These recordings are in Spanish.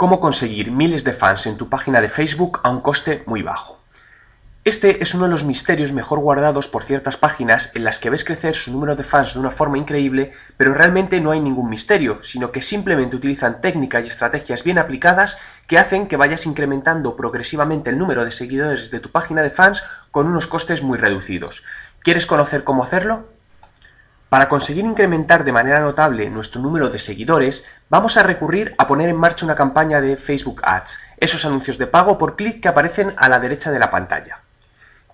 Cómo conseguir miles de fans en tu página de Facebook a un coste muy bajo. Este es uno de los misterios mejor guardados por ciertas páginas en las que ves crecer su número de fans de una forma increíble, pero realmente no hay ningún misterio, sino que simplemente utilizan técnicas y estrategias bien aplicadas que hacen que vayas incrementando progresivamente el número de seguidores de tu página de fans con unos costes muy reducidos. ¿Quieres conocer cómo hacerlo? Para conseguir incrementar de manera notable nuestro número de seguidores, vamos a recurrir a poner en marcha una campaña de Facebook Ads, esos anuncios de pago por clic que aparecen a la derecha de la pantalla.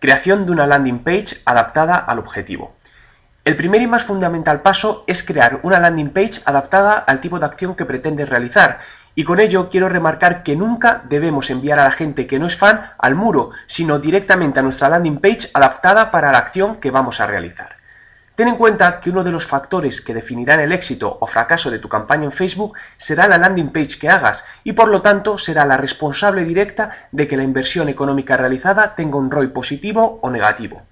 Creación de una landing page adaptada al objetivo. El primer y más fundamental paso es crear una landing page adaptada al tipo de acción que pretendes realizar, y con ello quiero remarcar que nunca debemos enviar a la gente que no es fan al muro, sino directamente a nuestra landing page adaptada para la acción que vamos a realizar. Ten en cuenta que uno de los factores que definirán el éxito o fracaso de tu campaña en Facebook será la landing page que hagas y por lo tanto será la responsable directa de que la inversión económica realizada tenga un ROI positivo o negativo.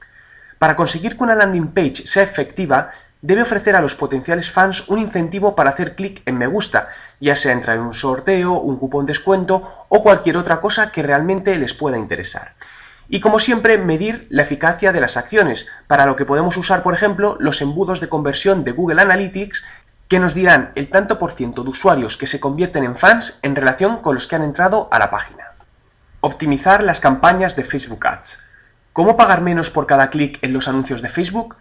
Para conseguir que una landing page sea efectiva, debe ofrecer a los potenciales fans un incentivo para hacer clic en me gusta, ya sea entrar en un sorteo, un cupón descuento o cualquier otra cosa que realmente les pueda interesar. Y como siempre, medir la eficacia de las acciones, para lo que podemos usar, por ejemplo, los embudos de conversión de Google Analytics que nos dirán el tanto por ciento de usuarios que se convierten en fans en relación con los que han entrado a la página. Optimizar las campañas de Facebook Ads. ¿Cómo pagar menos por cada clic en los anuncios de Facebook?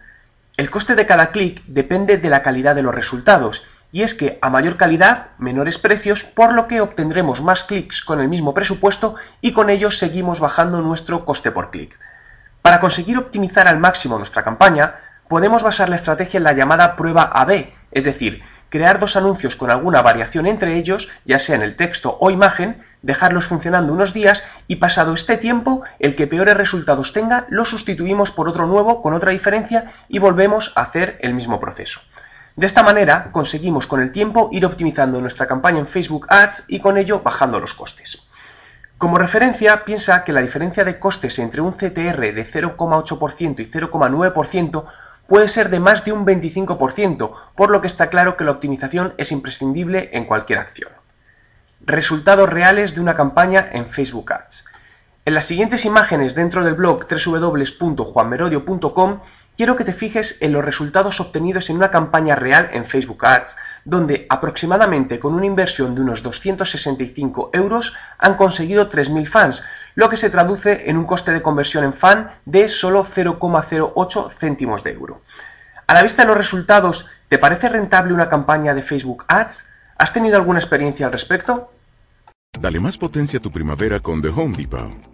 El coste de cada clic depende de la calidad de los resultados y es que a mayor calidad, menores precios, por lo que obtendremos más clics con el mismo presupuesto y con ello seguimos bajando nuestro coste por clic. Para conseguir optimizar al máximo nuestra campaña, podemos basar la estrategia en la llamada prueba AB, es decir, crear dos anuncios con alguna variación entre ellos, ya sea en el texto o imagen, dejarlos funcionando unos días y pasado este tiempo, el que peores resultados tenga, lo sustituimos por otro nuevo con otra diferencia y volvemos a hacer el mismo proceso. De esta manera conseguimos con el tiempo ir optimizando nuestra campaña en Facebook Ads y con ello bajando los costes. Como referencia, piensa que la diferencia de costes entre un CTR de 0,8% y 0,9% puede ser de más de un 25%, por lo que está claro que la optimización es imprescindible en cualquier acción. Resultados reales de una campaña en Facebook Ads. En las siguientes imágenes dentro del blog www.juanmerodio.com quiero que te fijes en los resultados obtenidos en una campaña real en Facebook Ads, donde aproximadamente con una inversión de unos 265 euros han conseguido 3.000 fans, lo que se traduce en un coste de conversión en fan de solo 0,08 céntimos de euro. A la vista de los resultados, ¿te parece rentable una campaña de Facebook Ads? ¿Has tenido alguna experiencia al respecto? Dale más potencia a tu primavera con The Home Depot.